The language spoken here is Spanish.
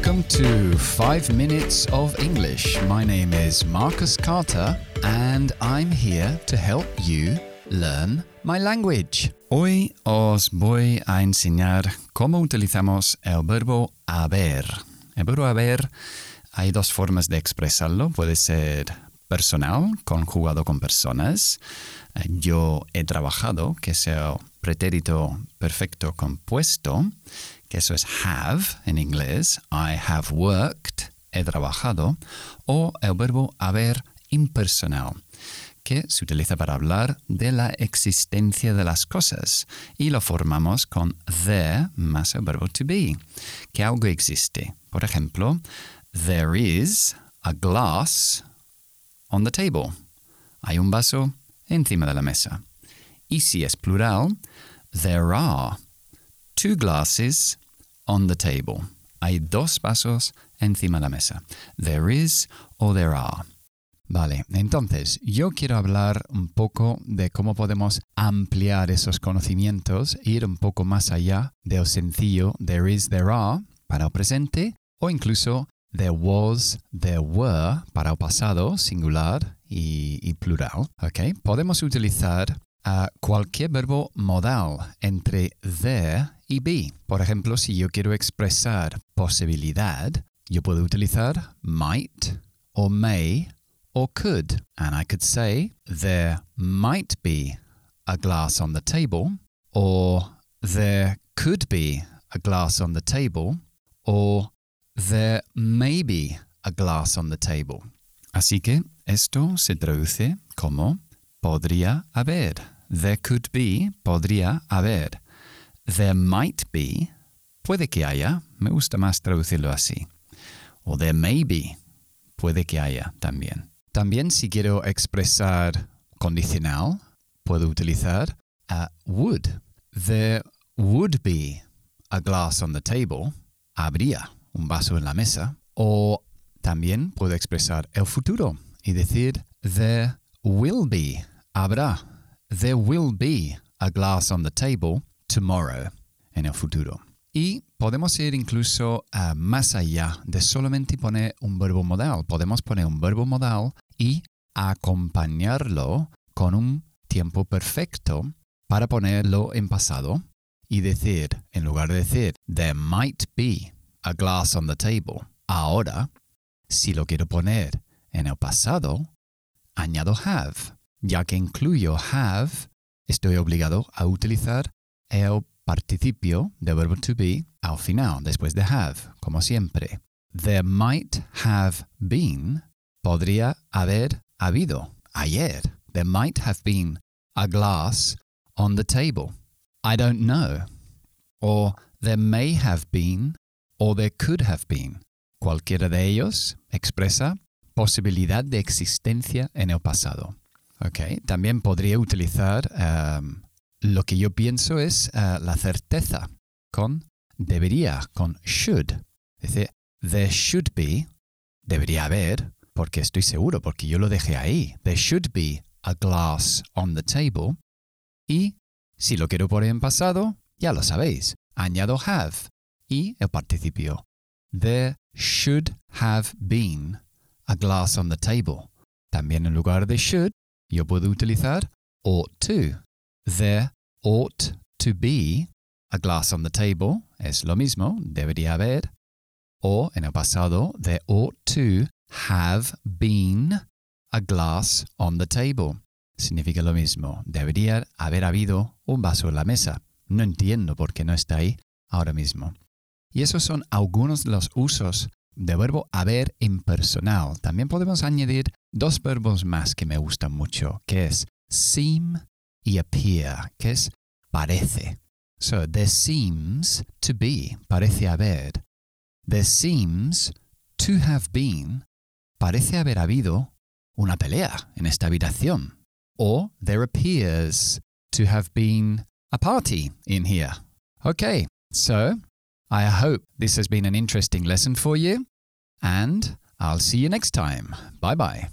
Welcome to 5 Minutes of English. My name is Marcus Carter, and I'm here to help you learn my language. Hoy os voy a enseñar cómo utilizamos el verbo haber. El verbo haber hay dos formas de expresarlo. Puede ser personal, conjugado con personas. Eh, yo he trabajado, que es el pretérito perfecto compuesto, que eso es have en inglés. I have worked, he trabajado. O el verbo haber impersonal, que se utiliza para hablar de la existencia de las cosas y lo formamos con there más el verbo to be, que algo existe. Por ejemplo, there is a glass on the table. Hay un vaso encima de la mesa. Y si es plural, there are two glasses on the table. Hay dos vasos encima de la mesa. There is o there are. Vale, entonces yo quiero hablar un poco de cómo podemos ampliar esos conocimientos, ir un poco más allá del sencillo there is, there are para el presente o incluso there was, there were para el pasado singular y, plural. Okay? Podemos utilizar uh, cualquier verbo modal entre there y be. Por ejemplo, si yo quiero expresar posibilidad, yo puedo utilizar might o may or could. And I could say, there might be a glass on the table, or there could be a glass on the table, or there may be a glass on the table. Así que esto se traduce como podría haber. There could be, podría haber. There might be, puede que haya. Me gusta más traducirlo así. O there may be, puede que haya también. También si quiero expresar condicional, puedo utilizar a would. There would be a glass on the table. Habría un vaso en la mesa. O también puedo expresar el futuro y decir there will be. Habrá. There will be a glass on the table tomorrow en el futuro. Y podemos ir incluso uh, más allá de solamente poner un verbo modal. Podemos poner un verbo modal y acompañarlo con un tiempo perfecto para ponerlo en pasado y decir, en lugar de decir, there might be a glass on the table, ahora, si lo quiero poner en el pasado, añado have. Ya que incluyo have, estoy obligado a utilizar el participio del verbo to be al final, después de have, como siempre. There might have been, podría haber habido ayer. There might have been a glass on the table. I don't know. Or there may have been, or there could have been. Cualquiera de ellos expresa posibilidad de existencia en el pasado. Okay. También podría utilizar um, lo que yo pienso es uh, la certeza con debería, con should. Decir, there should be, debería haber, porque estoy seguro, porque yo lo dejé ahí. There should be a glass on the table. Y si lo quiero poner en pasado, ya lo sabéis. Añado have y el participio. There should have been a glass on the table. También en lugar de should, yo puedo utilizar ought to. There ought to be a glass on the table. Es lo mismo, debería haber. O en el pasado, there ought to have been a glass on the table. Significa lo mismo. Debería haber habido un vaso en la mesa. No entiendo por qué no está ahí ahora mismo. Y esos son algunos de los usos de verbo haber impersonal. También podemos añadir dos verbos más que me gustan mucho, que es seem y appear, que es parece. So, there seems to be, parece haber. There seems to have been, parece haber habido una pelea en esta habitación. Or there appears to have been a party in here. Okay, so I hope this has been an interesting lesson for you, and I'll see you next time. Bye bye.